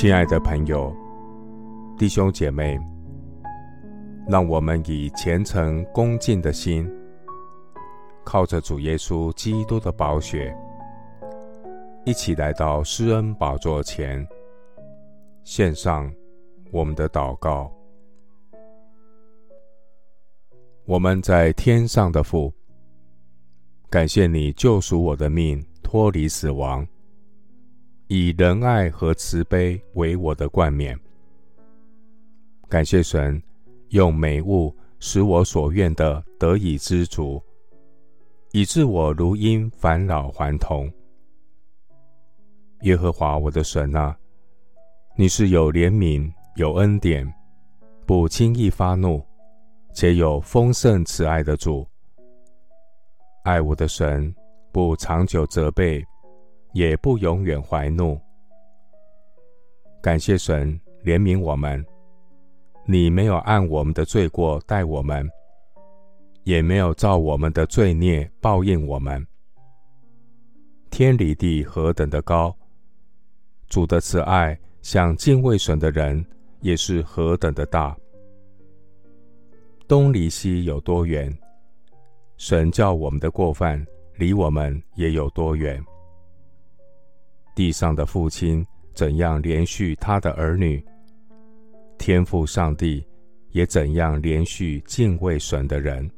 亲爱的朋友、弟兄姐妹，让我们以虔诚恭敬的心，靠着主耶稣基督的宝血，一起来到施恩宝座前，献上我们的祷告。我们在天上的父，感谢你救赎我的命，脱离死亡。以仁爱和慈悲为我的冠冕，感谢神用美物使我所愿的得以知足，以致我如婴返老还童。耶和华我的神啊，你是有怜悯、有恩典、不轻易发怒，且有丰盛慈爱的主。爱我的神，不长久责备。也不永远怀怒。感谢神怜悯我们，你没有按我们的罪过待我们，也没有照我们的罪孽报应我们。天离地何等的高，主的慈爱向敬畏神的人也是何等的大。东离西有多远，神叫我们的过犯离我们也有多远。地上的父亲怎样连续他的儿女，天父上帝也怎样连续敬畏神的人。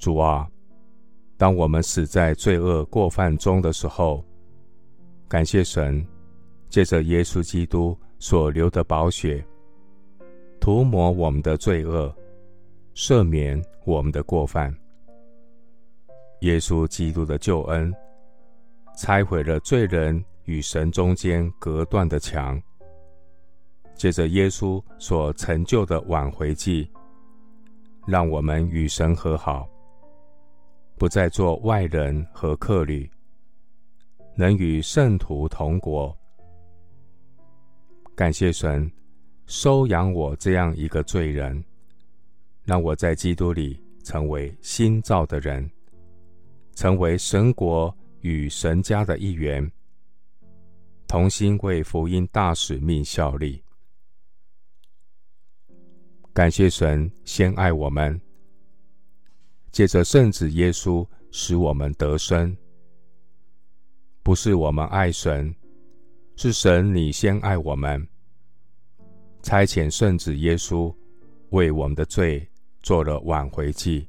主啊，当我们死在罪恶过犯中的时候，感谢神，借着耶稣基督所流的宝血，涂抹我们的罪恶，赦免我们的过犯。耶稣基督的救恩。拆毁了罪人与神中间隔断的墙。借着耶稣所成就的挽回祭，让我们与神和好，不再做外人和客旅，能与圣徒同国。感谢神收养我这样一个罪人，让我在基督里成为新造的人，成为神国。与神家的一员，同心为福音大使命效力。感谢神先爱我们，借着圣子耶稣使我们得生。不是我们爱神，是神你先爱我们，差遣圣子耶稣为我们的罪做了挽回祭。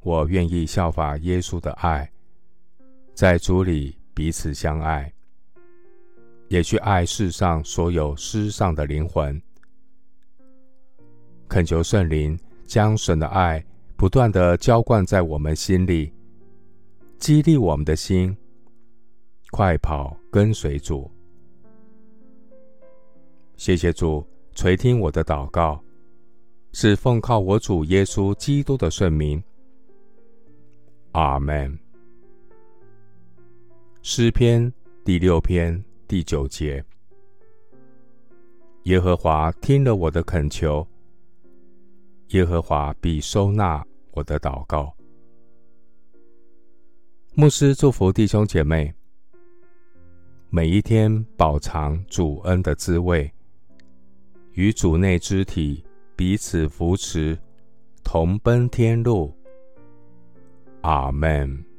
我愿意效法耶稣的爱。在主里彼此相爱，也去爱世上所有失丧的灵魂。恳求圣灵将神的爱不断地浇灌在我们心里，激励我们的心，快跑跟随主。谢谢主垂听我的祷告，是奉靠我主耶稣基督的圣名。阿门。诗篇第六篇第九节：耶和华听了我的恳求，耶和华必收纳我的祷告。牧师祝福弟兄姐妹，每一天饱尝主恩的滋味，与主内肢体彼此扶持，同奔天路。阿门。